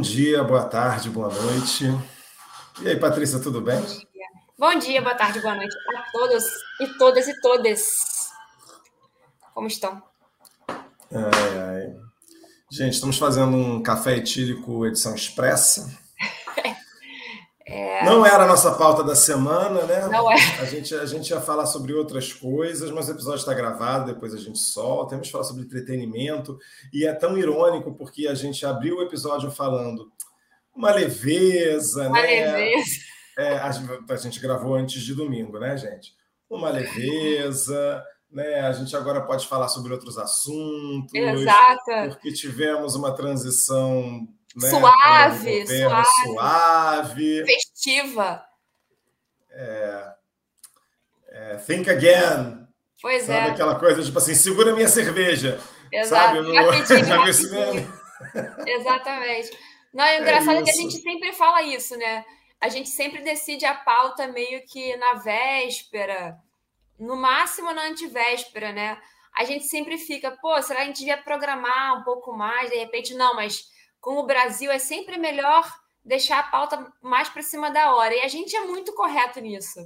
Bom dia, boa tarde, boa noite. E aí, Patrícia, tudo bem? Bom dia, Bom dia boa tarde, boa noite a todos e todas e todas. Como estão? Ai, ai. Gente, estamos fazendo um café etílico edição expressa. É... Não era a nossa pauta da semana, né? Não é. A gente, a gente ia falar sobre outras coisas, mas o episódio está gravado, depois a gente solta. Temos que falar sobre entretenimento. E é tão irônico porque a gente abriu o episódio falando uma leveza, uma né? leveza. É, a, a gente gravou antes de domingo, né, gente? Uma leveza. Né? A gente agora pode falar sobre outros assuntos. Exato. Porque tivemos uma transição né? Suave, suave, suave. Festiva. É, é, think again. Pois sabe? é. Aquela coisa, tipo assim, segura minha cerveja. Exato. Sabe? rapidinho. Exatamente. Não, é engraçado é que a gente sempre fala isso, né? A gente sempre decide a pauta meio que na véspera, no máximo na antivéspera, né? A gente sempre fica, pô, será que a gente devia programar um pouco mais? De repente, não, mas com o Brasil é sempre melhor deixar a pauta mais para cima da hora. E a gente é muito correto nisso.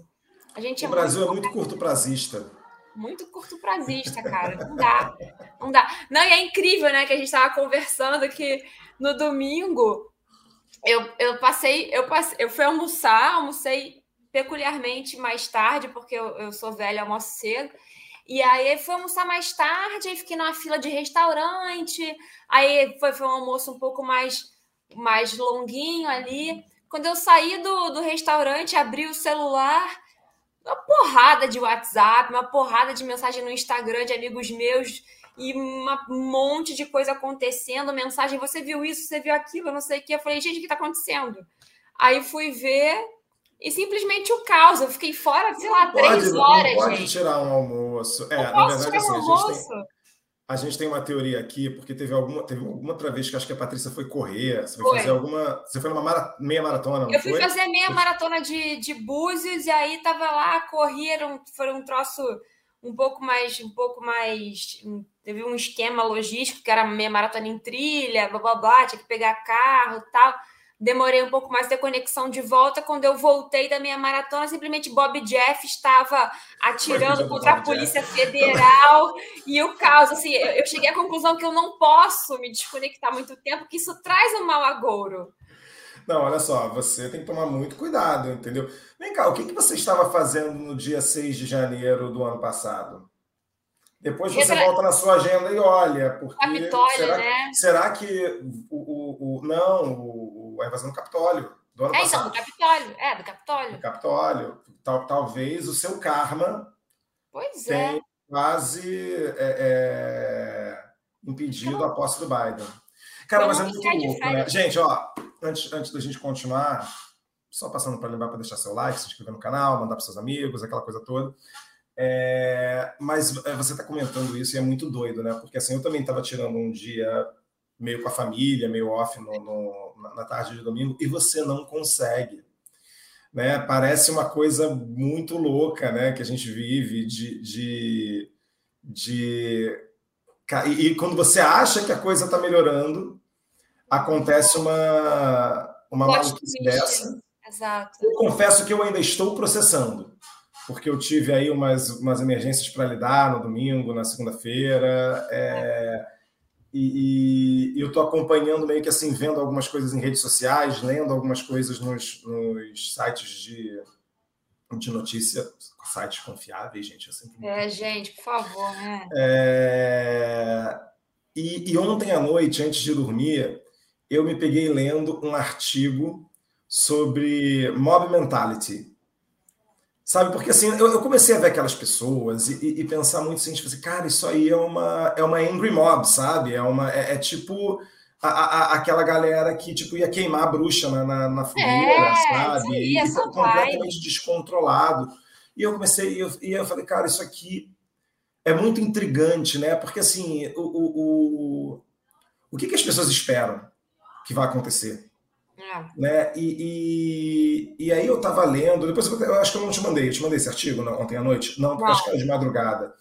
A gente o é Brasil muito é muito curto prazista. Muito curto prazista, cara. Não dá. Não dá. Não, e é incrível, né, que a gente estava conversando que no domingo eu, eu passei, eu passei, eu fui almoçar, almocei peculiarmente mais tarde, porque eu, eu sou velha, almoço cedo. E aí fui almoçar mais tarde, aí fiquei numa fila de restaurante, aí foi, foi um almoço um pouco mais, mais longuinho ali. Quando eu saí do, do restaurante, abri o celular, uma porrada de WhatsApp, uma porrada de mensagem no Instagram de amigos meus e um monte de coisa acontecendo, mensagem, você viu isso, você viu aquilo, não sei o que. Eu falei, gente, o que está acontecendo? Aí fui ver, e simplesmente o caos. Eu fiquei fora, sei lá, pode, três horas. Não pode gente. tirar um almoço. É, na verdade, assim, um a gente, tem, a gente tem uma teoria aqui, porque teve alguma, teve alguma outra vez que acho que a Patrícia foi correr. Você foi, foi. fazer alguma. Você foi numa mara, meia maratona, Eu fui foi? fazer meia maratona de, de Búzios, e aí tava lá, correram, foi um troço um pouco mais, um pouco mais. Teve um esquema logístico que era meia maratona em trilha, blá blá blá, tinha que pegar carro e tal demorei um pouco mais de conexão de volta. Quando eu voltei da minha maratona, simplesmente Bob Jeff estava atirando contra a Polícia Jeff. Federal e o caos. Assim, eu cheguei à conclusão que eu não posso me desconectar muito tempo, que isso traz um mau agouro. Não, olha só, você tem que tomar muito cuidado, entendeu? Vem cá, o que, que você estava fazendo no dia 6 de janeiro do ano passado? Depois você volta na sua agenda e olha, porque Capitólio, será, né? será que o, o, o não o, a invasão do Capitólio do ano é, passado? então, do Capitólio, é do Capitólio. Do Capitólio, Tal, talvez o seu karma pois tenha é. quase é, é, impedido a posse do Biden. Cara, mas é muito louco, né? Gente, ó, antes, antes da gente continuar, só passando para lembrar para deixar seu like, se inscrever no canal, mandar para seus amigos, aquela coisa toda. É, mas é, você está comentando isso e é muito doido, né? Porque assim, eu também estava tirando um dia meio com a família, meio off no, no, na tarde de domingo, e você não consegue. Né? Parece uma coisa muito louca né? que a gente vive de. de, de... E quando você acha que a coisa está melhorando, acontece uma, uma maluquice dessa. Exato. Eu confesso que eu ainda estou processando porque eu tive aí umas, umas emergências para lidar no domingo, na segunda-feira, é, e, e, eu estou acompanhando meio que assim, vendo algumas coisas em redes sociais, lendo algumas coisas nos, nos sites de, de notícia, sites confiáveis, gente. Sempre... É, gente, por favor, né? É, e, e ontem à noite, antes de dormir, eu me peguei lendo um artigo sobre mob mentality, Sabe, porque assim, eu, eu, comecei a ver aquelas pessoas e, e, e pensar muito assim, tipo assim, cara, isso aí é uma, é uma angry mob, sabe? É, uma, é, é tipo a, a, aquela galera que tipo, ia queimar a bruxa na, na, na fogueira, é, sabe? E, e completamente descontrolado. E eu comecei, e eu, e eu falei, cara, isso aqui é muito intrigante, né? Porque assim, o, o, o, o que, que as pessoas esperam que vai acontecer? É. Né? E, e, e, aí eu estava lendo, depois eu, eu, acho que eu não te mandei, eu te mandei esse artigo não, ontem à noite? Não, porque acho que era de madrugada.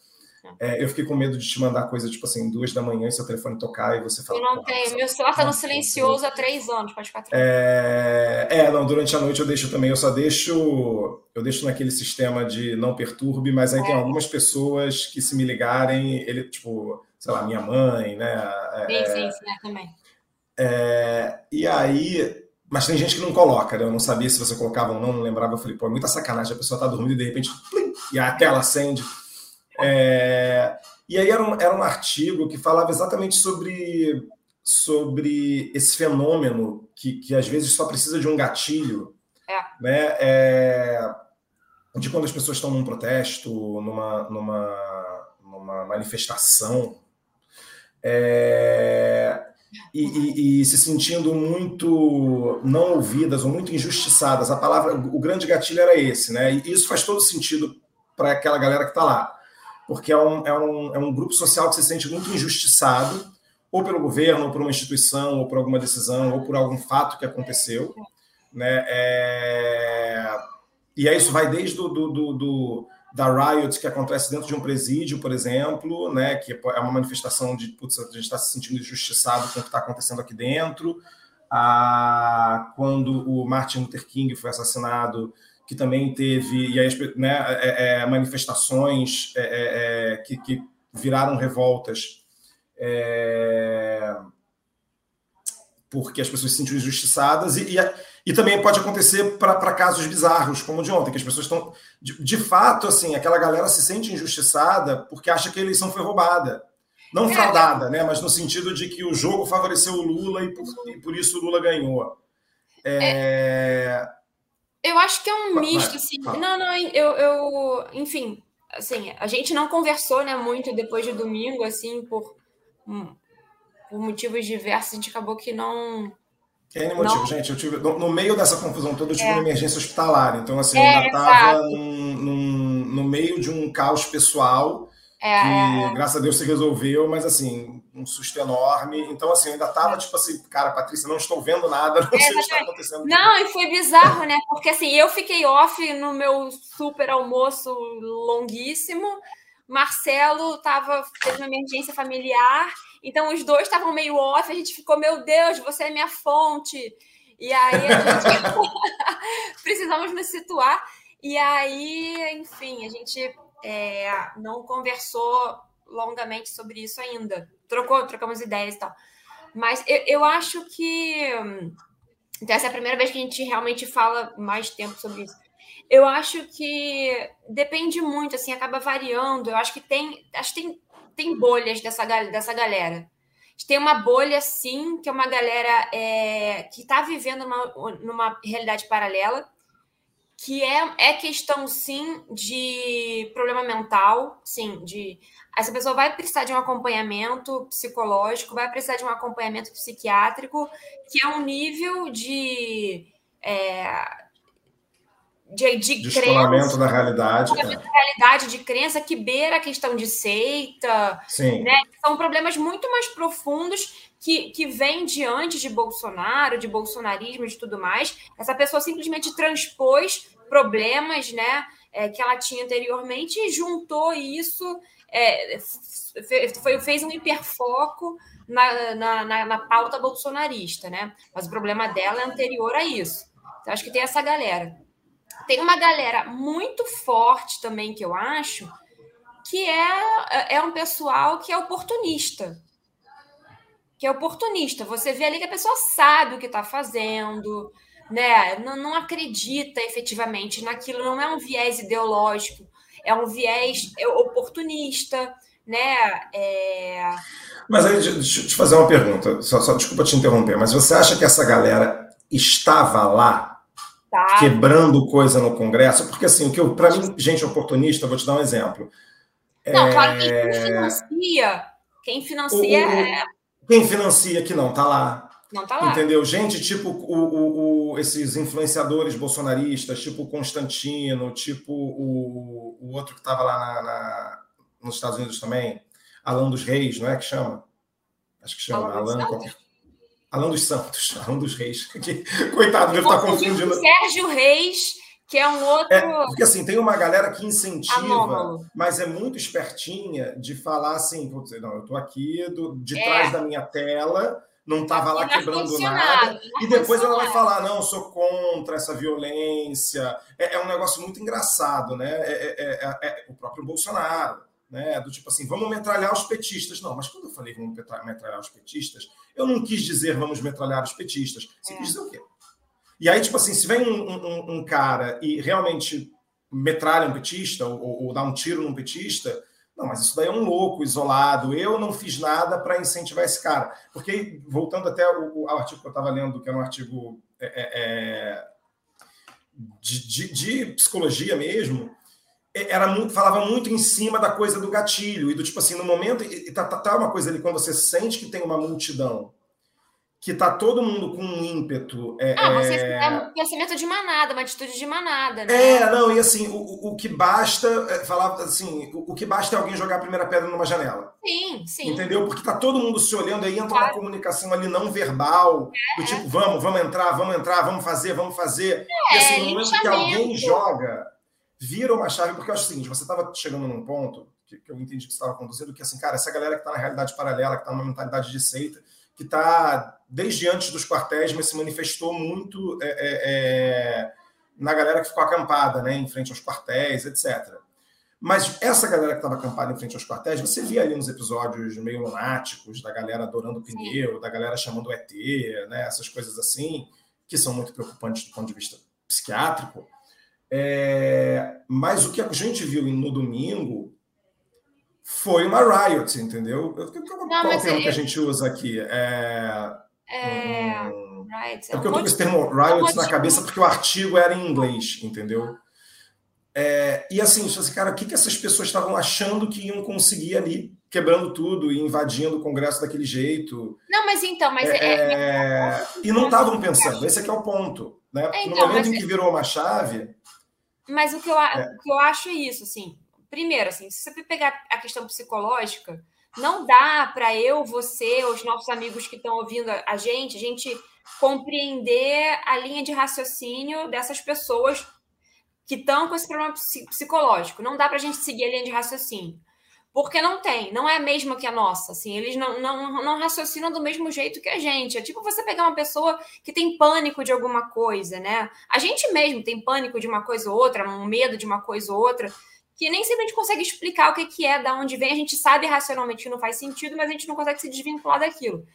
É, eu fiquei com medo de te mandar coisa, tipo assim, duas da manhã e seu telefone tocar e você fala. Eu não tenho. Meu celular tá no silencioso há três anos, pode ficar é... é, não, durante a noite eu deixo também. Eu só deixo. Eu deixo naquele sistema de não perturbe, mas aí é. tem algumas pessoas que, se me ligarem, ele, tipo, sei lá, minha mãe, né? É, sim, sim, sim, é, também. É, e aí. Mas tem gente que não coloca, né? Eu não sabia se você colocava ou não, não lembrava. Eu falei, pô, é muita sacanagem. A pessoa tá dormindo e de repente, plim, e a tela acende. É, e aí era um, era um artigo que falava exatamente sobre, sobre esse fenômeno que, que às vezes só precisa de um gatilho, é. né? É, de quando as pessoas estão num protesto, numa, numa, numa manifestação, é, e, e, e, se sentindo muito não ouvidas ou muito injustiçadas. A palavra, o grande gatilho era esse, né? E isso faz todo sentido para aquela galera que está lá porque é um, é, um, é um grupo social que se sente muito injustiçado, ou pelo governo, ou por uma instituição, ou por alguma decisão, ou por algum fato que aconteceu. Né? É... E aí isso vai desde do, do, do, do, da riot que acontece dentro de um presídio, por exemplo, né? que é uma manifestação de putz, a gente está se sentindo injustiçado com o que está acontecendo aqui dentro, a... quando o Martin Luther King foi assassinado, que também teve e aí, né, é, é, manifestações é, é, é, que, que, viraram revoltas porque as pessoas se sentiam injustiçadas e, e, e também pode acontecer para casos bizarros, como o de ontem, que as pessoas estão. De, de, fato, assim, aquela galera se sente injustiçada porque acha que a eleição foi roubada. Não fraudada, né? Mas no sentido de que o jogo favoreceu o Lula e por, e por isso o Lula ganhou. É... Eu acho que é um misto, assim. Não, não, eu, eu, enfim, assim, a gente não conversou, né, muito depois de domingo, assim, por, por motivos diversos, a gente acabou que não. N motivo, não... gente. Eu tive, no, no, meio dessa confusão toda, eu tive é. uma emergência hospitalar. Então, assim, é, eu ainda estava no meio de um caos pessoal é, que, é, é. graças a Deus, se resolveu, mas assim, um susto enorme. Então, assim, eu ainda tava tipo assim, cara, Patrícia, não estou vendo nada, não sei o que está acontecendo. Não, e foi bizarro, né? Porque assim, eu fiquei off no meu super almoço longuíssimo. Marcelo tava, teve uma emergência familiar, então os dois estavam meio off, a gente ficou, meu Deus, você é minha fonte. E aí a gente precisamos nos situar. E aí, enfim, a gente é, não conversou longamente sobre isso ainda. Trocou, trocamos ideias e tal. Mas eu, eu acho que. Então, essa é a primeira vez que a gente realmente fala mais tempo sobre isso. Eu acho que depende muito, assim, acaba variando. Eu acho que tem. Acho que tem, tem bolhas dessa, dessa galera. Tem uma bolha, sim, que é uma galera é, que está vivendo numa, numa realidade paralela que é, é questão, sim, de problema mental, sim, de essa pessoa vai precisar de um acompanhamento psicológico, vai precisar de um acompanhamento psiquiátrico, que é um nível de. É, de, de crença, da realidade. É. Da realidade de crença que beira a questão de seita. Sim. Né? São problemas muito mais profundos que, que vem de antes de Bolsonaro, de bolsonarismo e de tudo mais. Essa pessoa simplesmente transpôs problemas né, é, que ela tinha anteriormente e juntou isso, é, foi, fez um hiperfoco na, na, na, na, pauta bolsonarista, né? Mas o problema dela é anterior a isso. Então, acho que tem essa galera. Tem uma galera muito forte também que eu acho, que é, é um pessoal que é oportunista que é oportunista. Você vê ali que a pessoa sabe o que está fazendo, né? Não, não, acredita efetivamente naquilo, não é um viés ideológico, é um viés oportunista, né? É... Mas aí, deixa eu te fazer uma pergunta, só, só desculpa te interromper, mas você acha que essa galera estava lá tá. quebrando coisa no Congresso? Porque assim, o que para mim, gente oportunista, vou te dar um exemplo. Não, é... claro que quem financia, quem financia o, é quem financia que não está lá. Não tá lá. Entendeu? Gente, tipo o, o, o, esses influenciadores bolsonaristas, tipo o Constantino, tipo o, o outro que estava lá na, na, nos Estados Unidos também, Alan dos Reis, não é que chama? Acho que chama. Alan, Alan, Alan dos Santos, Alan dos Reis. Que, coitado, deve estar confundindo. Sérgio Reis, Que é um outro. É, porque assim, tem uma galera que incentiva, Anômalo. mas é muito espertinha de falar assim: não, eu estou aqui do, de é. trás da minha tela não estava lá quebrando nada. E depois ela vai falar: não, eu sou contra essa violência. É, é um negócio muito engraçado, né? É, é, é, é o próprio Bolsonaro, né? Do tipo assim, vamos metralhar os petistas. Não, mas quando eu falei vamos metralhar os petistas, eu não quis dizer vamos metralhar os petistas. Você quis dizer o quê? E aí, tipo assim, se vem um, um, um cara e realmente metralha um petista ou, ou dá um tiro num petista não, mas isso daí é um louco, isolado. Eu não fiz nada para incentivar esse cara. Porque, voltando até ao, ao artigo que eu estava lendo, que era um artigo é, é, é, de, de, de, psicologia mesmo, é, era muito, falava muito em cima da coisa do gatilho. E do tipo assim, no momento. E tá, tá, tá uma coisa ali, quando você sente que tem uma multidão que tá todo mundo com um ímpeto. É, ah, você é... um pensamento de manada, uma atitude de manada, né? É, não, e assim, o, o que basta, é, falar assim, o, o, que basta é alguém jogar a primeira pedra numa janela. Sim, sim. Entendeu? Porque tá todo mundo se olhando, aí entra claro. uma comunicação ali não verbal, é, do tipo, vamos, vamos entrar, vamos entrar, vamos fazer, vamos fazer. É, e assim, no momento que alguém joga, vira uma chave, porque eu acho o seguinte, você estava chegando num ponto que, que eu entendi que você estava conduzindo, que assim, cara, essa galera que está na realidade paralela, que está numa mentalidade de seita, que está desde antes dos quartéis, mas se manifestou muito é, é, é, na galera que ficou acampada, né, em frente aos quartéis, etc. Mas essa galera que estava acampada em frente aos quartéis, você via ali nos episódios meio lunáticos, da galera adorando o pneu, da galera chamando o ET, né, essas coisas assim, que são muito preocupantes do ponto de vista psiquiátrico. É, mas o que a gente viu no domingo foi uma riot, entendeu? Não, Qual é o termo que a gente usa aqui? É, é, um, right. é porque eu tô com esse termo riot na cabeça porque o artigo era em inglês, entendeu? É, e assim, assim, cara, o que, que essas pessoas estavam achando que iam conseguir ali, quebrando tudo e invadindo o Congresso daquele jeito? Não, mas então, mas é, é... é e não estavam pensando, esse aqui é o ponto. Né? É, então, no momento em que virou uma chave. Mas o que eu, o que eu acho é isso, assim primeiro, assim, se você pegar a questão psicológica, não dá para eu, você, os nossos amigos que estão ouvindo a gente, a gente compreender a linha de raciocínio dessas pessoas que estão com esse problema psicológico. Não dá para a gente seguir a linha de raciocínio. Porque não tem, não é a mesma que a nossa. Assim, eles não, não, não raciocinam do mesmo jeito que a gente. É tipo você pegar uma pessoa que tem pânico de alguma coisa, né? A gente mesmo tem pânico de uma coisa ou outra, um medo de uma coisa ou outra que nem sempre a gente consegue explicar o que, é, da onde vem. A gente sabe racionalmente que não faz sentido, mas a gente não consegue se desvincular daquilo.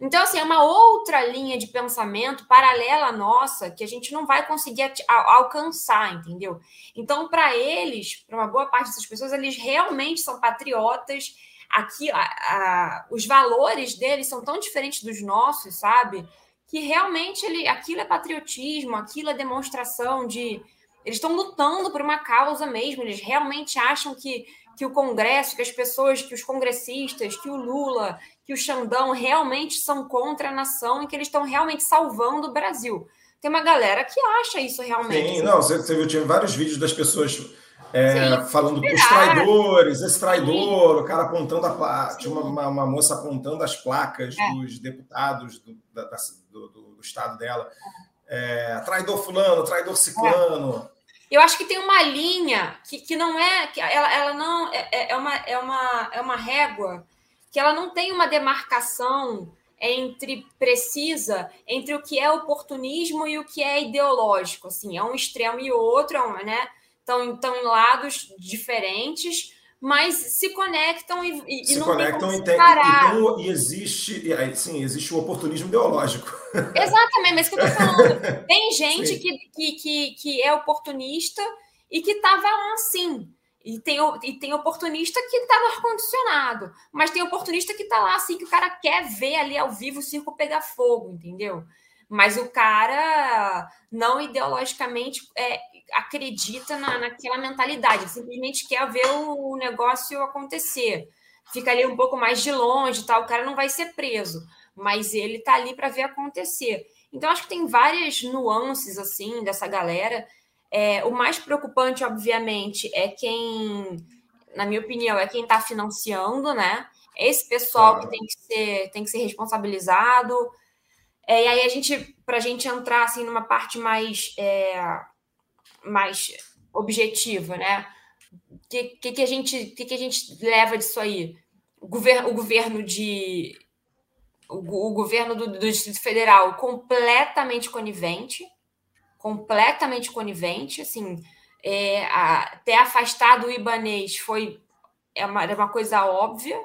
Então, assim, é uma outra linha de pensamento paralela à nossa que a gente não vai conseguir alcançar, entendeu? Então, para eles, para uma boa parte dessas pessoas, eles realmente são patriotas. Aqui, a, a, os valores deles são tão diferentes dos nossos, sabe? Que realmente ele, aquilo é patriotismo, aquilo é demonstração de, eles estão lutando por uma causa mesmo, eles realmente acham que, que o Congresso, que as pessoas, que os congressistas, que o Lula, que o Xandão realmente são contra a nação e que eles estão realmente salvando o Brasil. Tem uma galera que acha isso realmente. Sim, não, você, você viu, tinha vários vídeos das pessoas é, Sim, falando dos traidores, esse traidor, Sim. o cara apontando a placa, tinha uma, uma, uma, moça apontando as placas é. dos deputados do, da, do, do, do, estado dela. É, traidor fulano, traidor ciclano. É. Eu acho que tem uma linha que, que não é. que ela, ela não é, é, é, uma, é, uma, é uma régua que ela não tem uma demarcação entre precisa entre o que é oportunismo e o que é ideológico. Assim, é um extremo e outro, né? Estão, estão em lados diferentes, mas se conectam e, e se não conectam e, tem, e, tem, e existe sim existe o oportunismo ideológico exatamente mas que eu tô falando tem gente que, que, que, que, é oportunista e que estava lá assim e tem, e tem oportunista que está no ar-condicionado, mas tem oportunista que está lá assim, que o cara quer ver ali ao vivo o circo pegar fogo, entendeu? Mas o cara não ideologicamente é, acredita na, naquela mentalidade, simplesmente quer ver o, negócio acontecer. Fica ali um pouco mais de longe, tal. o cara não vai ser preso, mas ele está ali para ver acontecer. Então, acho que tem várias nuances assim dessa galera. É, o mais preocupante, obviamente, é quem, na minha opinião, é quem está financiando, né? Esse pessoal claro. que tem que ser, tem que ser responsabilizado. É, e aí a gente, para a gente entrar assim numa parte mais é, mais objetiva, né? O que, que, que, a gente, que, que a gente leva disso aí? O governo, o governo de o, o governo do, do, Distrito Federal completamente conivente, completamente conivente, assim, é, a, ter afastado o Ibanês foi é uma, é uma coisa óbvia,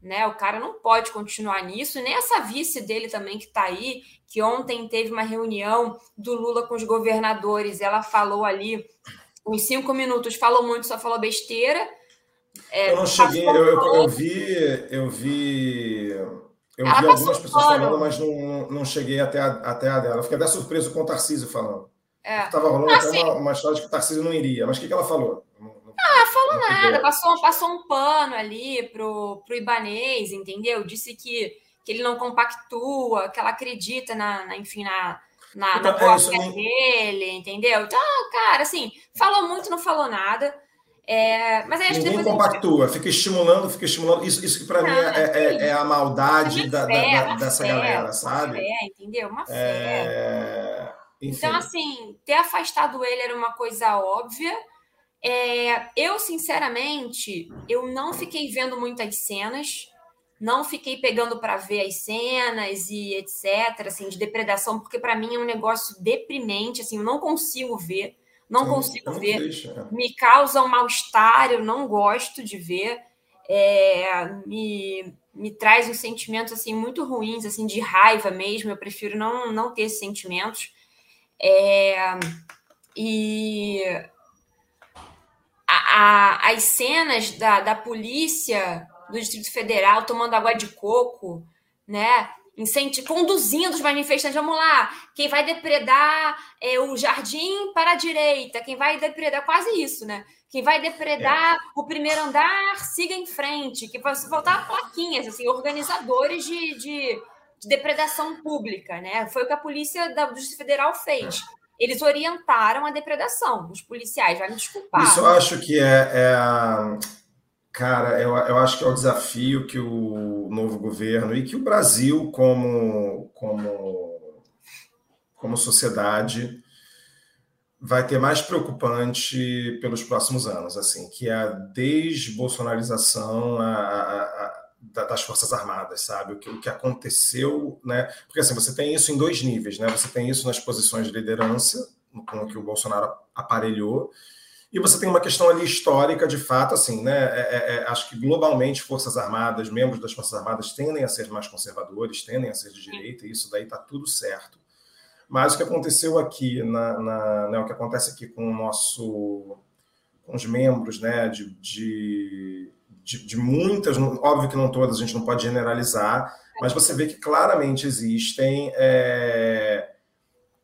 né? O cara não pode continuar nisso, e nem essa vice dele também que está aí, que ontem teve uma reunião do Lula com os governadores, ela falou ali uns cinco minutos, falou muito, só falou besteira. É, eu não cheguei, eu, eu, eu, vi, eu vi, eu ela vi algumas pessoas falando, mas não, não cheguei até a, até a dela. Eu fiquei até surpreso com o Tarcísio falando. É. Estava rolando assim, até uma, uma história de que o Tarcísio não iria. Mas o que, que ela falou? Ah, falou nada. Passou, passou um pano ali pro, pro Ibanês, entendeu? Disse que, que ele não compactua, que ela acredita na, na enfim, na, na, então, na é dele, entendeu? Então, cara, assim, falou muito, não falou nada. É, mas aí acho Ninguém que compactua, gente... fica estimulando, fica estimulando. Isso, isso que para mim é, é, é, a maldade da, fé, da, dessa fé, galera, sabe? Fé, entendeu? Uma fé. É... Então, assim, ter afastado ele era uma coisa óbvia. É, eu, sinceramente, eu não fiquei vendo muitas cenas, não fiquei pegando para ver as cenas e etc, assim, de depredação, porque para mim é um negócio deprimente, assim, eu não consigo ver, não consigo ver, triste, é. me causa um mal-estar, eu não gosto de ver, é, me, me traz uns sentimentos, assim, muito ruins, assim, de raiva mesmo, eu prefiro não, não ter esses sentimentos, é, e a, a, as cenas da, da polícia do Distrito Federal tomando água de coco, né? Incenti conduzindo os manifestantes, vamos lá, quem vai depredar é, o jardim para a direita, quem vai depredar, quase isso, né? Quem vai depredar é. o primeiro andar, siga em frente, que vai faltar plaquinhas, assim, organizadores de, de de depredação pública, né? Foi o que a polícia da Justiça Federal fez. Eles orientaram a depredação, os policiais, vai me desculpar. Isso eu acho que é, é cara, eu, eu acho que é o desafio que o novo governo e que o Brasil como como como sociedade vai ter mais preocupante pelos próximos anos, assim, que é a desbolsonarização, a, a, das Forças Armadas, sabe? O que, o que aconteceu, né? Porque assim, você tem isso em dois níveis, né? Você tem isso nas posições de liderança, com o que o Bolsonaro aparelhou, e você tem uma questão ali histórica, de fato, assim, né? É, é, é, acho que globalmente Forças Armadas, membros das Forças Armadas tendem a ser mais conservadores, tendem a ser de direita, e isso daí está tudo certo. Mas o que aconteceu aqui, na, na né, o que acontece aqui com o nosso, com os membros, né, de, de de, de, muitas, óbvio que não todas, a gente não pode generalizar, mas você vê que claramente existem é,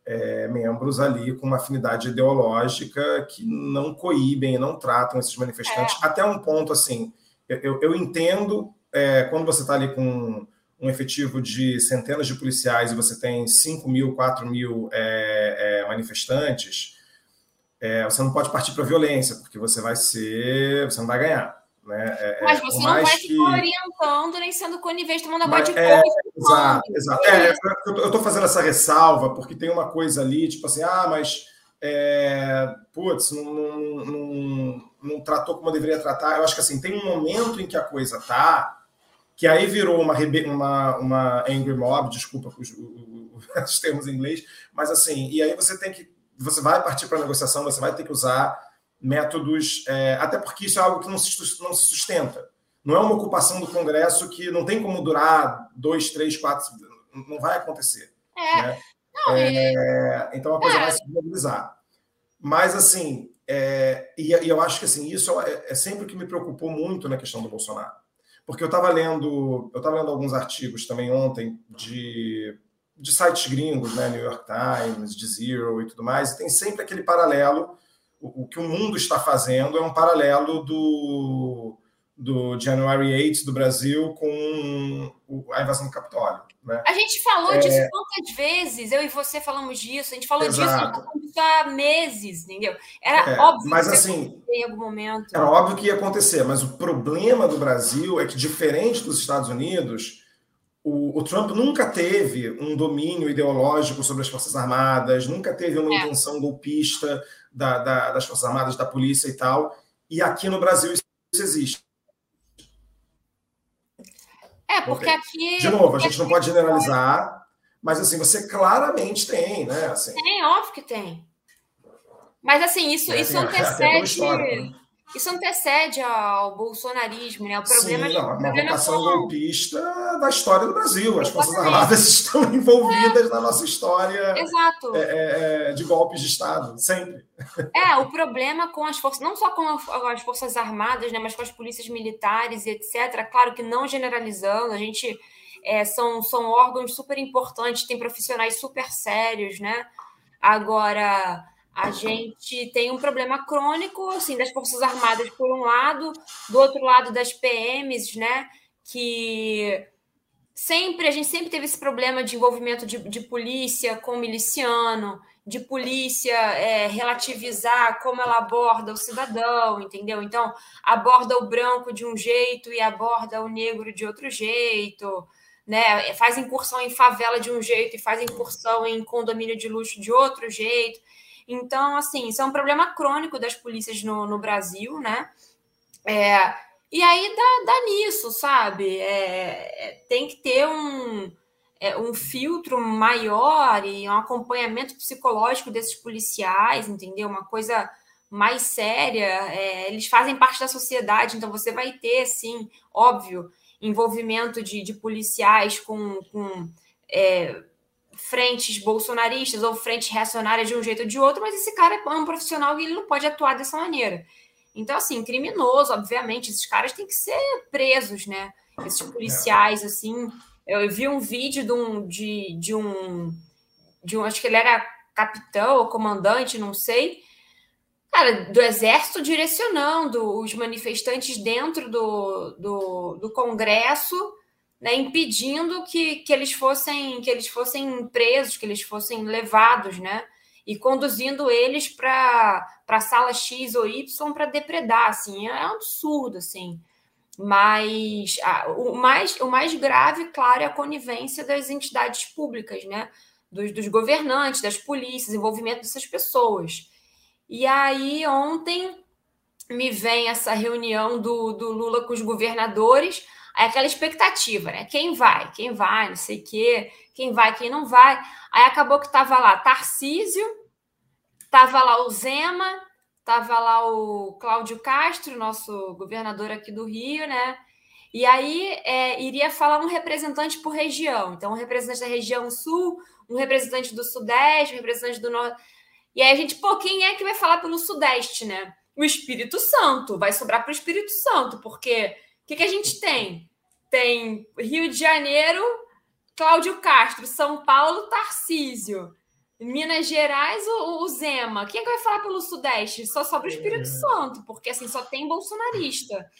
é, membros ali com uma afinidade ideológica que não coíbem, não tratam esses manifestantes, é. até um ponto assim, eu, eu entendo é, quando você está ali com um efetivo de centenas de policiais e você tem 5 mil, 4 mil é, é, manifestantes, você não pode partir para violência, porque você vai ser, você não vai ganhar. Né? É, é, Mas você não vai que... ficar orientando nem sendo conivente, tomando água de é, Exato, exato. É, eu estou fazendo essa ressalva porque tem uma coisa ali, tipo assim, ah, mas é, putz, não, não, não, não, tratou como deveria tratar. Eu acho que assim, tem um momento em que a coisa tá, que aí virou uma, uma, uma angry mob, desculpa os, os termos em inglês, mas assim, e aí você tem que, você vai partir para a negociação, você vai ter que usar métodos, é, até porque isso é algo que não se, não se sustenta. Não é uma ocupação do Congresso que não tem como durar dois, três, quatro, não vai acontecer. É. Né? Não, é, então a coisa é. vai se mobilizar. Mas, assim, é, e, e, eu acho que assim, isso é, é, sempre o que me preocupou muito na questão do Bolsonaro. Porque eu estava lendo, eu estava lendo alguns artigos também ontem de, de sites gringos, né, New York Times, de Zero e tudo mais, e tem sempre aquele paralelo o, que o mundo está fazendo é um paralelo do, do January 8 do Brasil com a invasão do Capitólio. Né? A gente falou é... disso quantas vezes, eu e você falamos disso, a gente falou Exato. disso há meses, entendeu? Era é, óbvio mas, que assim, em algum momento. Era óbvio que ia acontecer, mas o problema do Brasil é que, diferente dos Estados Unidos, o, o, Trump nunca teve um domínio ideológico sobre as Forças Armadas, nunca teve uma é. intenção golpista da, da, das Forças Armadas, da polícia e tal. E aqui no Brasil isso existe. É, porque aqui. De novo, a gente não pode generalizar, mas assim, você claramente tem, né? Assim, tem, óbvio que tem. Mas assim, isso, é, isso antecede. Né? Isso antecede ao bolsonarismo, né? O problema Sim, não, é uma vocação golpista da história do Brasil. As Forças Armadas estão envolvidas é. na nossa história Exato. É, é, é, de golpes de Estado, sempre. É, o problema com as forças, não só com as Forças Armadas, né, mas com as polícias militares e etc. Claro que não generalizando, a gente é, são, são órgãos super importantes, tem profissionais super sérios, né? Agora a gente tem um problema crônico assim das forças armadas por um lado, do outro lado das PMs, né? Que sempre a gente sempre teve esse problema de envolvimento de, de polícia com miliciano, de polícia é, relativizar como ela aborda o cidadão, entendeu? Então aborda o branco de um jeito e aborda o negro de outro jeito. Né, faz incursão em favela de um jeito e faz incursão em condomínio de luxo de outro jeito. Então, assim, isso é um problema crônico das polícias no, no Brasil, né? É, e aí dá, dá nisso, sabe? É, é, tem que ter um, é, um filtro maior e um acompanhamento psicológico desses policiais, entendeu? Uma coisa mais séria. É, eles fazem parte da sociedade, então você vai ter, sim, óbvio, envolvimento de, de policiais com, com é, frentes bolsonaristas ou frentes reacionárias de um jeito ou de outro, mas esse cara é um profissional e ele não pode atuar dessa maneira. Então, assim, criminoso, obviamente, esses caras têm que ser presos, né? Esses policiais, assim. Eu vi um vídeo de um, de, de um, de um, acho que ele era capitão ou comandante, não sei, cara, do exército direcionando os manifestantes dentro do, do, do Congresso né, impedindo que, que eles fossem que eles fossem presos, que eles fossem levados, né, e conduzindo eles para para sala X ou Y para depredar, assim, é um absurdo, assim. Mas o mais o mais grave, claro, é a conivência das entidades públicas, né, dos, dos governantes, das polícias, envolvimento dessas pessoas. E aí ontem me vem essa reunião do, do Lula com os governadores Aí aquela expectativa, né? Quem vai? Quem vai? Não sei o quê. Quem vai? Quem não vai? Aí acabou que tava lá Tarcísio, tava lá o Zema, tava lá o Cláudio Castro, nosso governador aqui do Rio, né? E aí é, iria falar um representante por região. Então, um representante da região sul, um representante do sudeste, um representante do norte. E aí a gente, pô, quem é que vai falar pelo sudeste, né? O Espírito Santo. Vai sobrar para o Espírito Santo, porque o que, que a gente tem? Tem Rio de Janeiro, Cláudio Castro, São Paulo, Tarcísio. Minas Gerais, o, o Zema. Quem é que vai falar pelo Sudeste? Só sobra o Espírito é. Santo, porque assim só tem bolsonarista.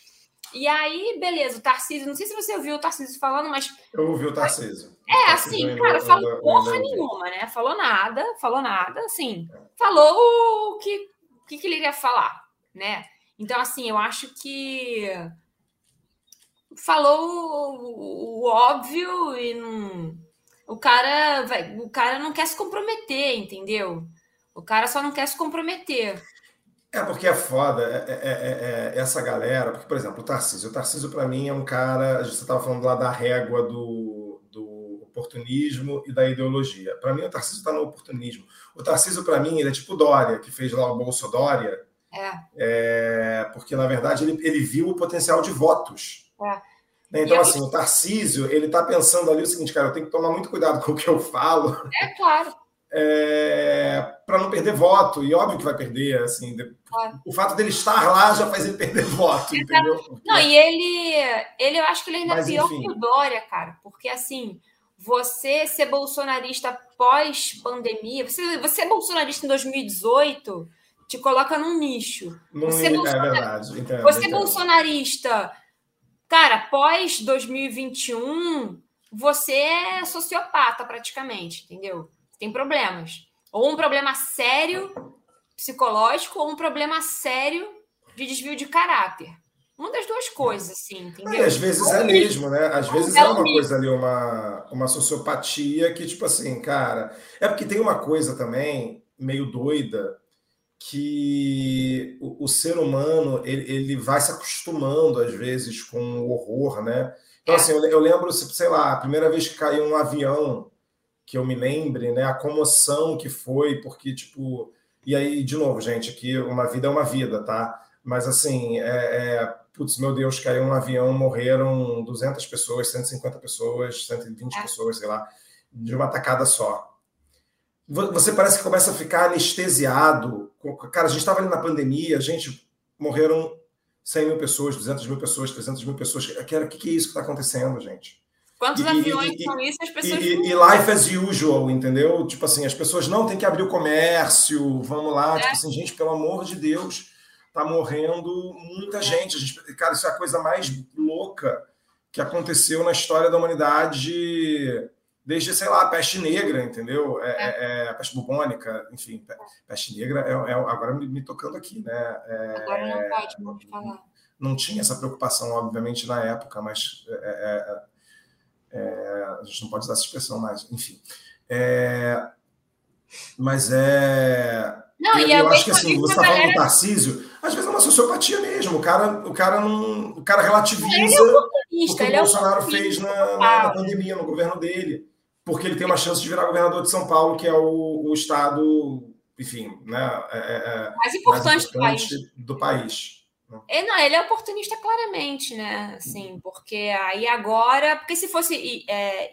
E aí, beleza, o Tarcísio, não sei se você ouviu o Tarcísio falando, mas. Eu ouvi o Tarcísio. É, assim, cara, falou porra nenhuma, né? Falou nada, falou nada, assim. Falou o que, o que, que ele ia falar, né? Então, assim, eu acho que falou o, o óbvio e não, o cara vai, o cara não quer se comprometer, entendeu? O cara só não quer se comprometer. É porque é foda é, é, é, é essa galera, porque, por exemplo, o Tarcísio. O Tarcísio, para mim, é um cara. Você estava falando lá da régua do, do oportunismo e da ideologia. Para mim, o Tarcísio está no oportunismo. O Tarcísio, para mim, ele é tipo Dória, que fez lá o Bolso Dória. É. é. porque, na verdade, ele, ele viu o potencial de votos. É. Né, então, assim, o Tarcísio, ele está pensando ali o seguinte, cara, eu tenho que tomar muito cuidado com o que eu falo. É claro. É, para não perder voto, e óbvio que vai perder, assim, claro. o fato dele estar lá já faz ele perder voto, entendeu? Porque... Não, e ele, ele, eu acho que ele ainda é pior enfim. que o Dória, cara, porque assim, você ser bolsonarista pós-pandemia, você, você é bolsonarista em 2018, te coloca num nicho. Não você é, é verdade. Entendo, você entendo. bolsonarista Cara, pós 2021, você é sociopata praticamente, entendeu? Tem problemas. Ou um problema sério psicológico, ou um problema sério de desvio de caráter. Uma das duas coisas, assim, entendeu? É, às vezes é mesmo, né? Às vezes é uma coisa ali, uma, uma sociopatia que, tipo assim, cara. É porque tem uma coisa também meio doida que o, o ser humano ele, ele, vai se acostumando às vezes com o horror, né? Então, assim, eu, eu lembro, sei lá, a primeira vez que caiu um avião, que eu me lembre, né? A comoção que foi, porque, tipo. E aí, de novo, gente, aqui uma vida é uma vida, tá? Mas, assim, é, é putz, meu Deus, caiu um avião, morreram 200 pessoas, 150 pessoas, 120 é. pessoas, sei lá, de uma tacada só. Você parece que começa a ficar anestesiado. Cara, a gente estava ali na pandemia, a gente morreram 100 mil pessoas, 200 mil pessoas, 300 mil pessoas. O que, que, é isso que está acontecendo, gente? Quantos e, aviões e, são isso? As pessoas. E, e, life as usual, entendeu? Tipo assim, as pessoas não têm que abrir o comércio, vamos lá. É. Tipo assim, gente, pelo amor de Deus tá morrendo muita gente. A gente. Cara, isso é a coisa mais louca que aconteceu na história da humanidade desde, sei lá, a peste negra, entendeu? É, é. é a peste bubônica, enfim, peste negra é, é agora me, me, tocando aqui, né? É, agora não pode, não falar. Não tinha essa preocupação, obviamente, na época, mas é, a gente não pode usar essa expressão mais, enfim. mas é não, eu, eu acho que assim, você está falando do Tarcísio, às vezes é uma sociopatia mesmo. O cara, o cara não. O cara relativiza ele é o que o é Bolsonaro fez na, na, na, pandemia, no governo dele. Porque ele tem uma chance de virar governador de São Paulo, que é o, o estado, enfim, né? É, é, é mais, importante mais importante do país. Do país né? ele, não, ele é oportunista claramente, né? Assim, porque aí agora. Porque se fosse é,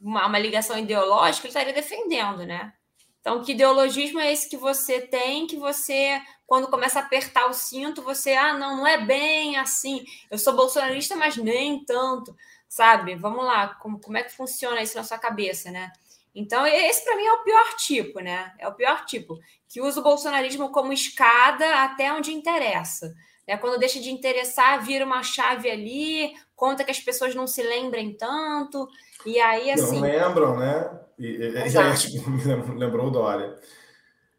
uma, uma ligação ideológica, ele estaria defendendo, né? Então, que ideologismo é esse que você tem, que você, quando começa a apertar o cinto, você, ah, não, não é bem assim. Eu sou bolsonarista, mas nem tanto, sabe? Vamos lá, como, como é que funciona isso na sua cabeça, né? Então, esse para mim é o pior tipo, né? É o pior tipo, que usa o bolsonarismo como escada até onde interessa. Né? Quando deixa de interessar, vira uma chave ali, conta que as pessoas não se lembrem tanto, e aí assim. Não lembram, né? E, e, e aí tipo, lembrou o Dória.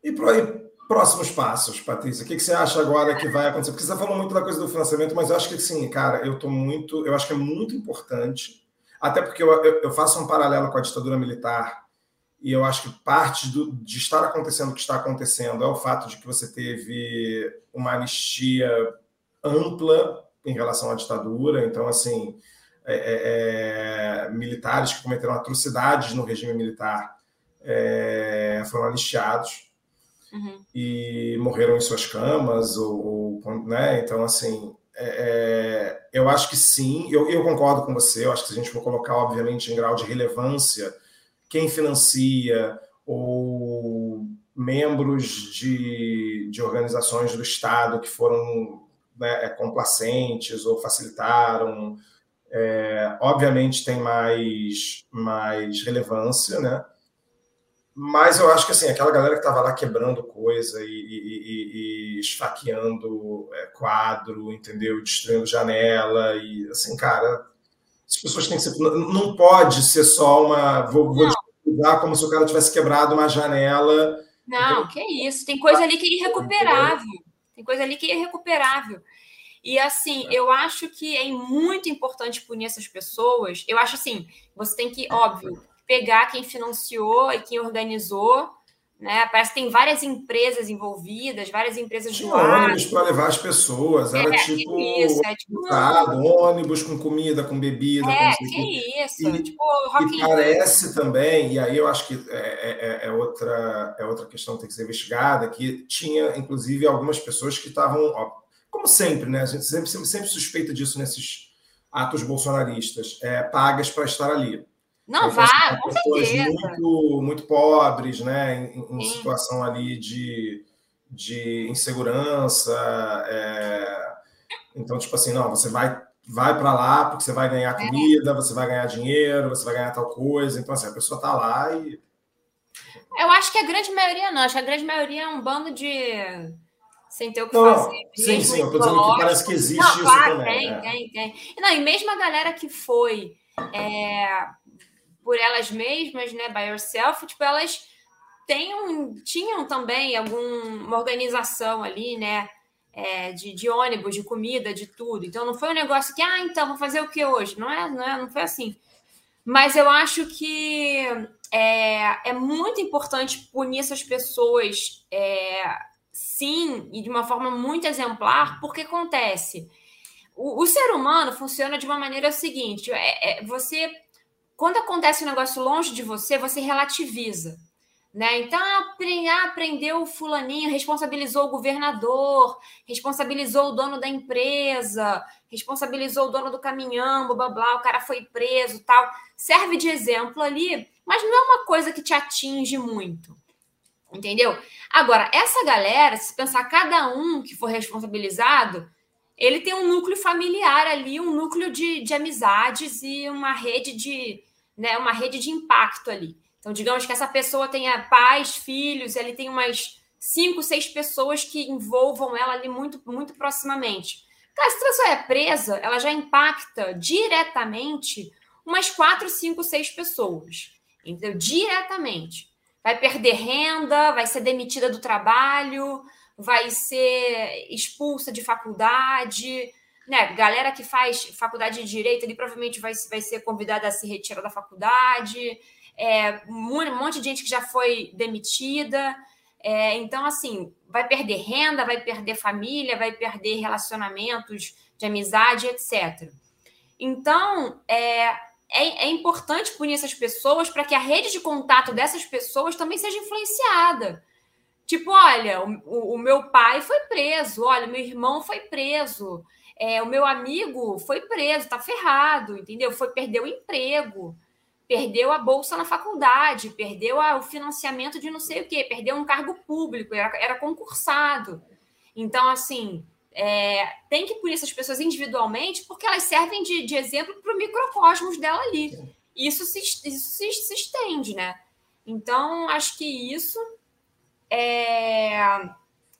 E, e próximos passos, Patrícia? O que, que, você acha agora que vai acontecer? Porque você falou muito da coisa do financiamento, mas eu acho que sim, cara, eu tô muito. Eu acho que é muito importante, até porque eu, eu, eu faço um paralelo com a ditadura militar. E eu acho que parte do, de estar acontecendo o que está acontecendo é o fato de que você teve uma anistia ampla em relação à ditadura. Então, assim, é, é, é, militares que cometeram atrocidades no regime militar é, foram anistiados uhum. e morreram em suas camas, ou, ou né? Então, assim, é, eu acho que sim, eu, eu, concordo com você, eu acho que se a gente for colocar, obviamente, em grau de relevância, quem financia ou membros de, de organizações do Estado que foram né, complacentes ou facilitaram é, obviamente tem mais, mais relevância, né? Mas eu acho que assim, aquela galera que estava lá quebrando coisa e, e, e, e esfaqueando é, quadro, entendeu? Destruindo janela e assim, cara, as pessoas têm que ser. Não pode ser só uma. Vou, vou usar como se o cara tivesse quebrado uma janela. Não, entendeu? que isso. Tem coisa ali que é irrecuperável. Tem coisa ali que é irrecuperável. E assim, eu acho que é muito importante punir essas pessoas. Eu acho assim, você tem que, óbvio, pegar quem financiou e quem organizou, né? Parece que tem várias empresas envolvidas, várias empresas Tinha ônibus para levar as pessoas, era é, tipo, isso, é, tipo ônibus com comida, com bebida. É, com que isso. E, tipo, e parece também, e aí eu acho que é, é, é, é, outra, é outra questão que tem que ser investigada, que tinha, inclusive, algumas pessoas que estavam como sempre, né? A gente sempre, sempre, sempre suspeita disso nesses atos bolsonaristas, é, pagas para estar ali. Não, vá, com certeza. muito, muito pobres, né? Em, em situação ali de, de insegurança. É... Então, tipo assim, não, você vai vai para lá porque você vai ganhar é. comida, você vai ganhar dinheiro, você vai ganhar tal coisa. Então, assim, a pessoa está lá e. Eu acho que a grande maioria não, acho que a grande maioria é um bando de sem ter o que não, fazer. Sim, sim, eu estou dizendo que parece que existe não, isso claro, também. Tem, é. tem, tem. Não, e mesmo a galera que foi é, por elas mesmas, né, by yourself, tipo, elas têm um, tinham também alguma organização ali, né, é, de, de, ônibus, de comida, de tudo. Então não foi um negócio que, ah, então vou fazer o que hoje? Não é, não é, não foi assim. Mas eu acho que é, é muito importante punir essas pessoas, é, sim, e de uma forma muito exemplar, porque acontece. O, o ser humano funciona de uma maneira seguinte: é, é você, quando acontece um negócio longe de você, você relativiza. Né? Então, ah, aprendeu o fulaninho, responsabilizou o governador, responsabilizou o dono da empresa, responsabilizou o dono do caminhão, blá, blá, blá, o cara foi preso tal. Serve de exemplo ali, mas não é uma coisa que te atinge muito. Entendeu? Agora, essa galera, se pensar cada um que for responsabilizado, ele tem um núcleo familiar ali, um núcleo de, de amizades e uma rede de, né, uma rede de impacto ali. Então, digamos que essa pessoa tenha pais, filhos, ele tem umas cinco, seis pessoas que envolvam ela ali muito, muito proximamente. Cara, se a pessoa é presa, ela já impacta diretamente umas quatro, cinco, seis pessoas. Entendeu? Diretamente. Vai perder renda, vai ser demitida do trabalho, vai ser expulsa de faculdade. Né? Galera que faz faculdade de direito ali provavelmente vai, vai ser convidada a se retirar da faculdade é, um monte de gente que já foi demitida. É, então, assim, vai perder renda, vai perder família, vai perder relacionamentos de amizade, etc. Então, é, é, é importante punir essas pessoas para que a rede de contato dessas pessoas também seja influenciada. Tipo, olha, o, o meu pai foi preso, olha, meu irmão foi preso, é, o meu amigo foi preso, tá ferrado, entendeu? Foi perder o emprego perdeu a bolsa na faculdade, perdeu a, o financiamento de não sei o quê, perdeu um cargo público, era, era concursado. Então, assim, é, tem que punir essas pessoas individualmente porque elas servem de, de exemplo para o microcosmos dela ali. Isso se, isso se, se estende, né? Então, acho que isso é...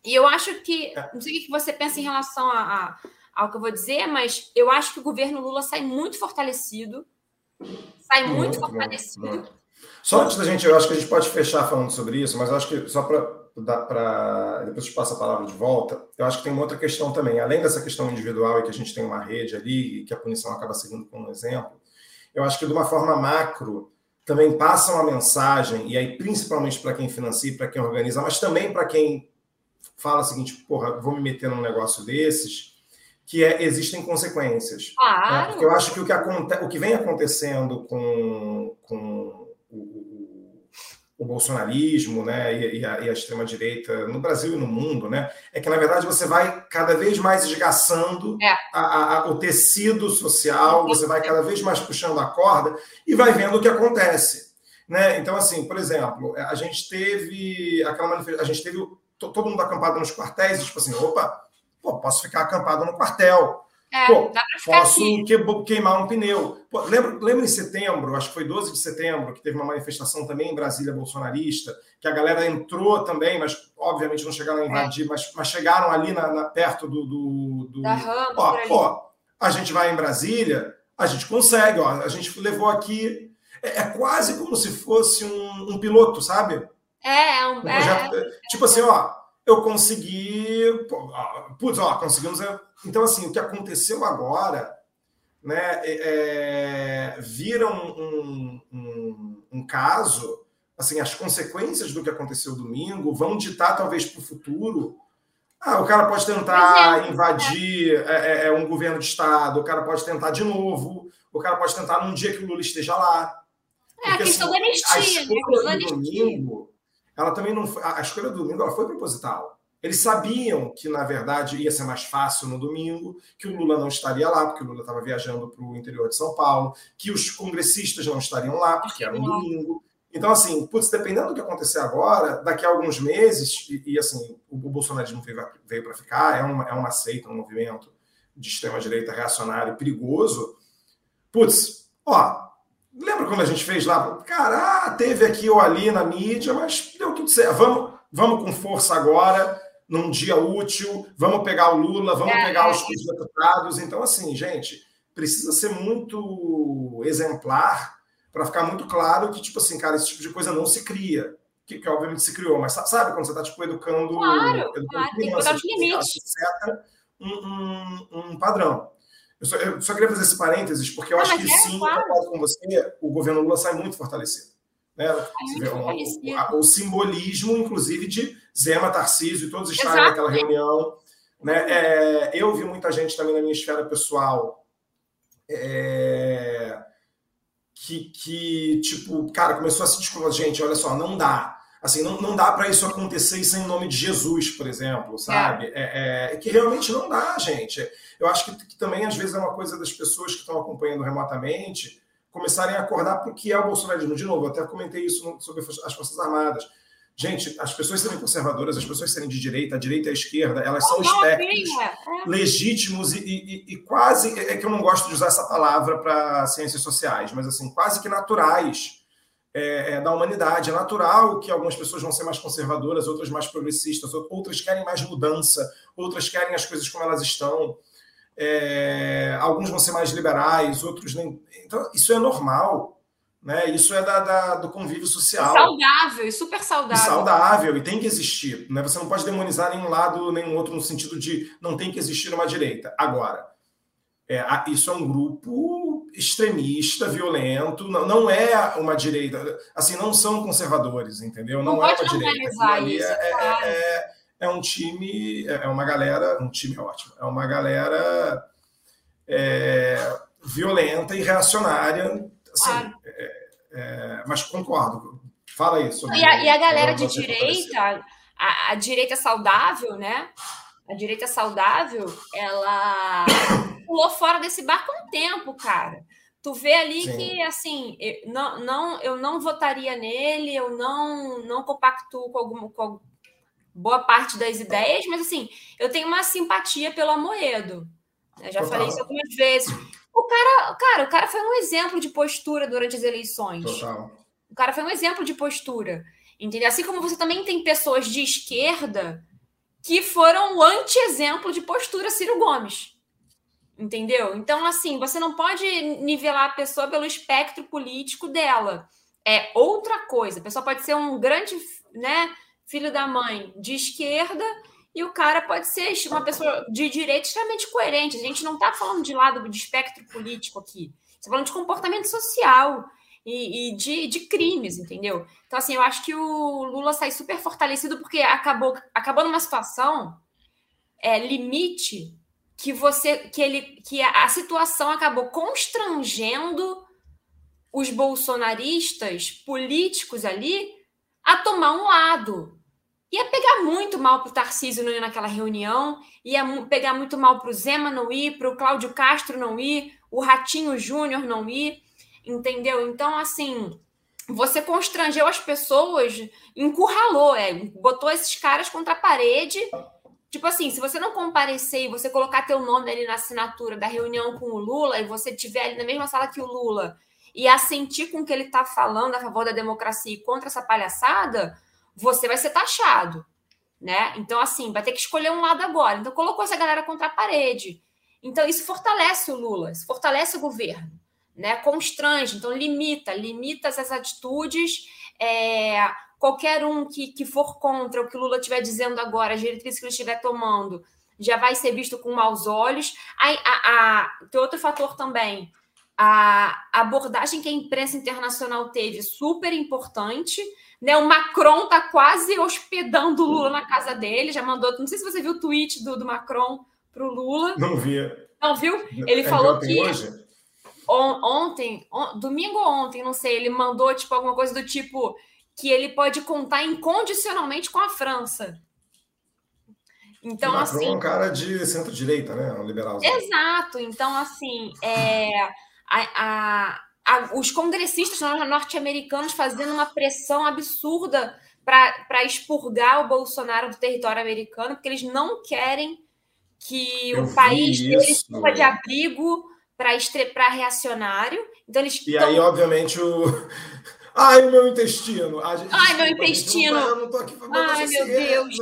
E eu acho que. Não sei o que você pensa em relação a, a, ao que eu vou dizer, mas eu acho que o governo Lula sai muito fortalecido sai muito, muito fortalecido. Só antes da gente, eu acho que a gente pode fechar falando sobre isso, mas eu acho que só para. Depois te passo a palavra de volta, eu acho que tem uma outra questão também. Além dessa questão individual e que a gente tem uma rede ali e que a punição acaba seguindo como exemplo, eu acho que de uma forma macro também passa uma mensagem, e aí principalmente para quem financia, para quem organiza, mas também para quem fala o seguinte, porra, vou me meter num negócio desses, que é, existem consequências. Né? Claro. Né? Porque eu acho que o que, aconte, o que vem acontecendo com, com o, o, bolsonarismo né, e, e a, a extrema-direita no Brasil e no mundo né, é que, na verdade, você vai cada vez mais esgaçando é. a, a, o tecido social, você vai cada vez mais puxando a corda e vai vendo o que acontece. Né? Então, assim, por exemplo, a gente teve aquela manifestação, a gente teve todo mundo acampado nos quartéis, e, tipo assim, opa, Pô, posso ficar acampado no quartel. É, Pô, posso que, queimar um pneu. Pô, lembra, lembra em setembro, acho que foi 12 de setembro, que teve uma manifestação também em Brasília bolsonarista, que a galera entrou também, mas obviamente não chegaram a invadir, é. mas, mas chegaram ali na, na perto do. do, do... Da Ramos, ó, ó, a gente vai em Brasília, a gente consegue, ó, a gente levou aqui. É, é quase como se fosse um, um piloto, sabe? É, é um, projeto, é, tipo assim, ó, eu consegui. Putz, ó, conseguimos. Então, assim, o que aconteceu agora né, é, é vira um, um, um, caso. Assim, as consequências do que aconteceu domingo vão ditar, talvez, para o futuro. Ah, o cara pode tentar é. invadir é, é, é, um governo de Estado, o cara pode tentar de novo, o cara pode tentar num dia que o Lula esteja lá. É, Porque, a questão assim, da anistia. A escolha né? do domingo ela também não a escolha do domingo ela foi proposital. Eles sabiam que, na verdade, ia ser mais fácil no domingo, que o Lula não estaria lá, porque o Lula estava viajando para o interior de São Paulo, que os congressistas não estariam lá, porque era um domingo. Então, assim, putz, dependendo do que acontecer agora, daqui a alguns meses, e, e assim, o, o bolsonarismo veio, veio para ficar, é uma, é uma seita, um movimento de extrema-direita reacionário perigoso. Putz, ó, Lembra quando a gente fez lá? Cara, ah, teve aqui ou ali na mídia, mas tudo certo. Vamos, vamos com força agora, num dia útil, vamos pegar o Lula, vamos é, pegar é. os deputados. Então, assim, gente, precisa ser muito exemplar para ficar muito claro que, tipo assim, cara, esse tipo de coisa não se cria. que, que, obviamente se criou, mas sabe quando você está tipo, educando. Claro, educando claro, crianças, tem que limites. Seta um, um, um, padrão. Eu só, eu só, queria fazer esse parênteses, porque eu acho que é, sim, claro. com você, o governo Lula sai muito fortalecido. Né? O, o, simbolismo, inclusive, de Zema, Tarcísio e todos estarem naquela reunião. Né? É, eu vi muita gente também na minha esfera pessoal é, que, que, tipo, cara, começou a se desculpar, gente, olha só, não dá. Assim, não, não dá para isso acontecer sem o nome de Jesus, por exemplo, sabe? É. É, é, que realmente não dá, gente. Eu acho que, que, também, às vezes, é uma coisa das pessoas que estão acompanhando remotamente começarem a acordar para o que é o bolsonarismo. De novo, até comentei isso sobre as Forças Armadas. Gente, as pessoas serem conservadoras, as pessoas serem de direita, a direita e a esquerda, elas são espectros é. legítimos e, e, e, quase, é que eu não gosto de usar essa palavra para ciências sociais, mas assim, quase que naturais é, é, da humanidade. É natural que algumas pessoas vão ser mais conservadoras, outras mais progressistas, outras querem mais mudança, outras querem as coisas como elas estão. É, alguns vão ser mais liberais, outros nem. Então, isso é normal. Né? Isso é da, da, do convívio social. Saudável e super saudável. E saudável, e tem que existir. Né? Você não pode demonizar nenhum lado, nenhum outro, no sentido de não tem que existir uma direita. Agora, é, isso é um grupo extremista, violento, não, não é uma direita. Assim, não são conservadores, entendeu? Não, não é uma direita. Isso, é, é, é, é, um time, é, é uma galera, um time é ótimo, é uma galera é, violenta e reacionária Assim, claro. é, é, mas concordo. Fala sobre. E a, e a galera de direita, a, a, direita saudável, né? A direita saudável, ela pulou fora desse barco há um tempo, cara. Tu vê ali Sim. que, assim, eu não, não, eu não votaria nele, eu não, não compactuo com, alguma, com boa parte das ideias, mas, assim, eu tenho uma simpatia pelo Amoedo. Eu já Total. falei isso algumas vezes. O cara, cara, o cara foi um exemplo de postura durante as eleições. Total. O cara foi um exemplo de postura. Entendeu? Assim como você também tem pessoas de esquerda que foram o anti-exemplo de postura Ciro Gomes. Entendeu? Então, assim, você não pode nivelar a pessoa pelo espectro político dela. É outra coisa. A pessoa pode ser um grande né, filho da mãe de esquerda e o cara pode ser uma pessoa de direita extremamente coerente. A gente não está falando de lado de espectro político aqui. Está falando de comportamento social e, e, de, de crimes, entendeu? Então, assim, eu acho que o Lula sai super fortalecido porque acabou, acabou numa situação é, limite que você que ele que a, a situação acabou constrangendo os bolsonaristas políticos ali a tomar um lado Ia pegar muito mal para o Tarcísio não ir naquela reunião, ia pegar muito mal para o Zema não ir, para o Cláudio Castro não ir, o Ratinho Júnior não ir, entendeu? Então, assim, você constrangeu as pessoas, encurralou, é, botou esses caras contra a parede. Tipo assim, se você não comparecer e você colocar teu nome ali na assinatura da reunião com o Lula e você estiver ali na mesma sala que o Lula e assentir com o que ele está falando a favor da democracia e contra essa palhaçada, você vai ser taxado, né? Então, assim, vai ter que escolher um lado agora. Então, colocou essa galera contra a parede. Então, isso fortalece o Lula, isso fortalece o governo, né? Constrange, então limita, limita essas atitudes. É, qualquer um que, que for contra o que o Lula estiver dizendo agora, as diretrizes que ele estiver tomando, já vai ser visto com maus olhos. A, a, a, tem outro fator também. A abordagem que a imprensa internacional teve, super importante, né? O Macron tá quase hospedando o Lula na casa dele, já mandou. Não sei se você viu o tweet do, do Macron pro Lula. Não vi. Não viu? Ele é falou que hoje? On, ontem, on, domingo ou ontem, não sei, ele mandou tipo alguma coisa do tipo que ele pode contar incondicionalmente com a França. Então, Macron assim, é um cara de centro-direita, né? Um liberal. Exato. Então, assim, é, a, a a, os congressistas norte-americanos fazendo uma pressão absurda para expurgar o Bolsonaro do território americano, porque eles não querem que Eu o país deles sirva de abrigo para reacionário. Então eles e tão... aí, obviamente, o Ai, o meu intestino. Ah, gente, Ai, meu intestino. Eu não tô aqui Ai, meu Deus.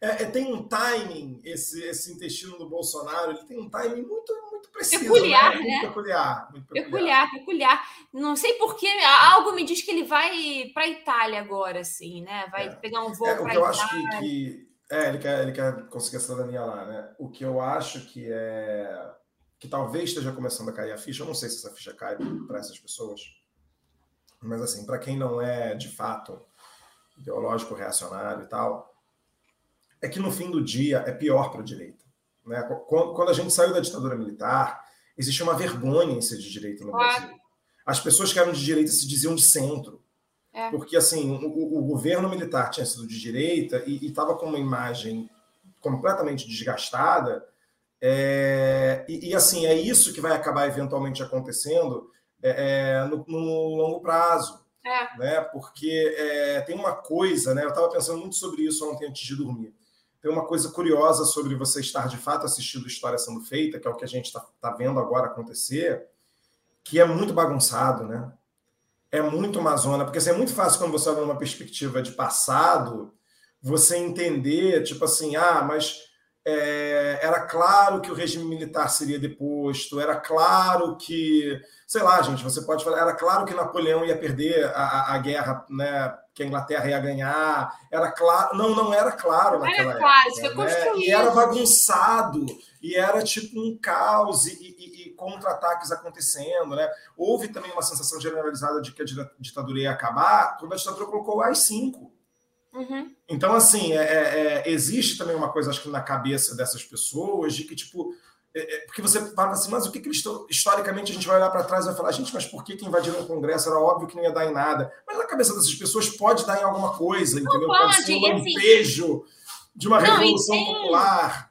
É, é, tem um timing, esse, esse intestino do Bolsonaro, ele tem um timing muito, muito muito preciso. Peculiar, né? Muito né? Peculiar, muito peculiar. Peculiar, peculiar. Não sei porquê, algo me diz que ele vai para a Itália agora, assim, né? Vai é. pegar um voo é, para a Itália. Eu acho que, que, é, ele quer, ele quer conseguir a cidadania lá, né? O que eu acho que é que talvez esteja começando a cair a ficha, eu não sei se essa ficha cai para essas pessoas, mas assim, para quem não é de fato ideológico reacionário e tal, é que no fim do dia é pior para a direita. Né? Quando a gente saiu da ditadura militar, existia uma vergonha em ser de direita no Brasil. As pessoas que eram de direita se diziam de centro. É. Porque assim, o, o, governo militar tinha sido de direita e estava com uma imagem completamente desgastada. É, e, e, assim, é isso que vai acabar eventualmente acontecendo é, é no, no, longo prazo. É. Né? Porque é, tem uma coisa, né? Eu estava pensando muito sobre isso ontem antes de dormir tem uma coisa curiosa sobre você estar de fato assistindo história sendo feita, que é o que a gente está tá vendo agora acontecer, que é muito bagunçado, né? É muito amazona, porque assim, é muito fácil quando você olha numa perspectiva de passado, você entender, tipo assim, ah, mas é, era claro que o regime militar seria deposto, era claro que, sei lá, gente, você pode falar, era claro que Napoleão ia perder a, a guerra, né? que a Inglaterra ia ganhar. Era claro. Não, não era claro naquela era claro, época. Foi construído. Né? E era bagunçado, e era tipo um caos, e, e, e contra-ataques acontecendo. Né? Houve também uma sensação generalizada de que a ditadura ia acabar quando a ditadura colocou o AI-5. Uhum. Então, assim, é, é, é, existe também uma coisa, acho que na cabeça dessas pessoas, de que, tipo, é, é, porque você fala assim, mas o que, que historicamente a gente vai olhar para trás e vai falar, gente, mas por que, que invadiram o Congresso? Era óbvio que não ia dar em nada. Mas na cabeça dessas pessoas pode dar em alguma coisa, não entendeu? Pode, pode ser um assim lampejo assim... de uma não, revolução tem... popular.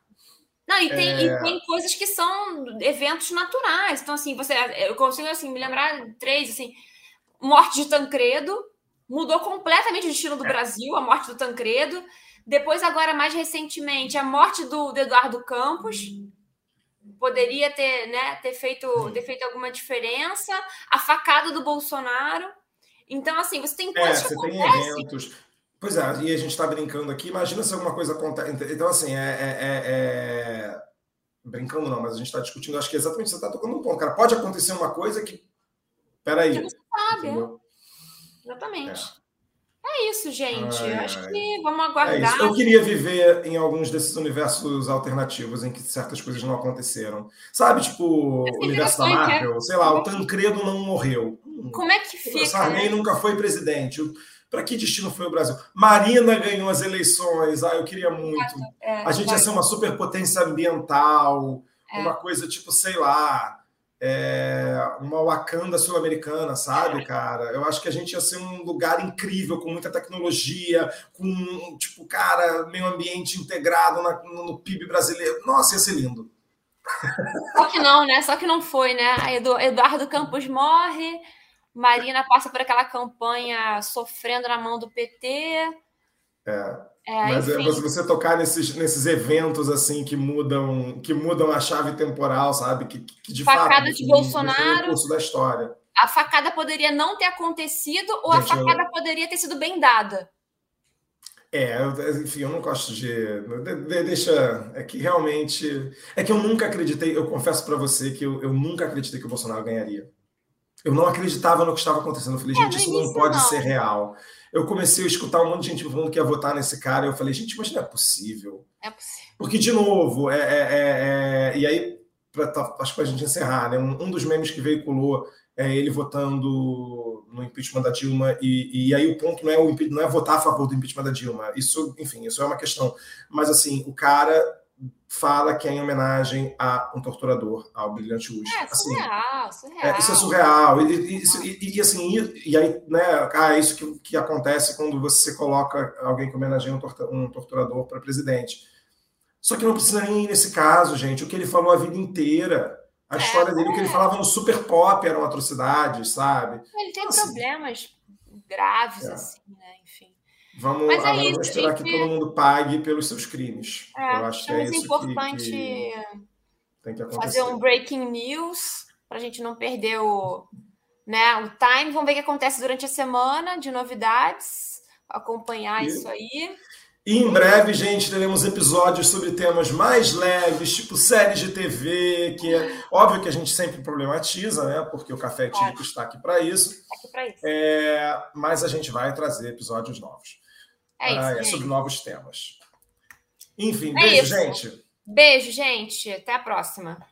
Não, e tem, é... e tem coisas que são eventos naturais. Então, assim, você, eu consigo assim, me lembrar três, assim, morte de Tancredo, mudou completamente o destino do é. Brasil, a morte do Tancredo. Depois, agora, mais recentemente, a morte do, do Eduardo Campos poderia ter, né, ter feito, ter feito alguma diferença, a facada do Bolsonaro. Então, assim, você tem coisas é, você tem eventos. Pois é, e a gente está brincando aqui. Imagina se alguma coisa acontece. Então, assim, é, é, é, é... brincando não, mas a gente está discutindo. Acho que exatamente você está tocando um ponto, cara. Pode acontecer uma coisa que, peraí, que você sabe, é. Exatamente. É isso, gente. Ai, Acho ai. que vamos é aguardar. É Eu queria viver em alguns desses universos alternativos em que certas coisas não aconteceram. Sabe, tipo, o universo da Marvel? Sei lá, o Tancredo não morreu. Como é que fica? O Sarney né? nunca foi presidente. Para que destino foi o Brasil? Marina ganhou as eleições. Ah, eu queria muito. É, a gente ia ser uma superpotência ambiental, é. uma coisa tipo, sei lá é, uma Wakanda sul-americana, sabe, cara? Eu acho que a gente ia ser um lugar incrível, com muita tecnologia, com, tipo, cara, meio ambiente integrado na, no PIB brasileiro. Nossa, ia ser lindo. Só que não, né? Só que não foi, né? Eduardo Campos morre, Marina passa por aquela campanha sofrendo na mão do PT. É. É, Mas é, enfim. você tocar nesses, nesses eventos assim que mudam que mudam a chave temporal, sabe? Que, que de facada fato, de Bolsonaro. O curso da história. A facada poderia não ter acontecido ou Gente, a facada eu... poderia ter sido bem dada. É, enfim, eu não gosto de, de, deixa. É que realmente. É que eu nunca acreditei, eu confesso para você que eu, eu, nunca acreditei que o Bolsonaro ganharia. Eu não acreditava no que estava acontecendo. Eu falei, é, gente, isso não pode não. ser real eu comecei a escutar um monte de gente falando que ia votar nesse cara. Eu falei, gente, mas não é possível. É possível. Porque, de novo, é, é, é, é e aí, pra, tá, acho que para a gente encerrar, né, um, um, dos memes que veiculou é ele votando no impeachment da Dilma, e, e aí o ponto não é, o, não é votar a favor do impeachment da Dilma. Isso, enfim, isso é uma questão. Mas, assim, o cara fala que é em homenagem a um torturador, ao Brilhante Uchi. É, assim, surreal, surreal. É, isso é surreal. E, e, e, e assim, e, aí, né, ah, é isso que, que acontece quando você coloca alguém que homenageia um, um torturador para presidente. Só que não precisa nem ir nesse caso, gente. O que ele falou a vida inteira, a é, história dele, o que ele é. falava no Super Pop eram atrocidades, sabe? Ele tem assim, problemas graves, é. assim, né? Enfim. Vamos, Mas é vamos isso, que todo mundo pague pelos seus crimes. É, Eu acho que é, é isso importante que, que, que fazer um breaking news para a gente não perder o, né, o time. Vamos ver o que acontece durante a semana de novidades, acompanhar e... isso aí. E em breve, gente, teremos episódios sobre temas mais leves, tipo séries de TV, que é óbvio que a gente sempre problematiza, né? Porque o Café Típico está aqui para isso. Está aqui para isso. É... mas a gente vai trazer episódios novos. É ah, isso. Ah, é sobre novos temas. Enfim, é beijo, gente. Beijo, gente. Até a próxima.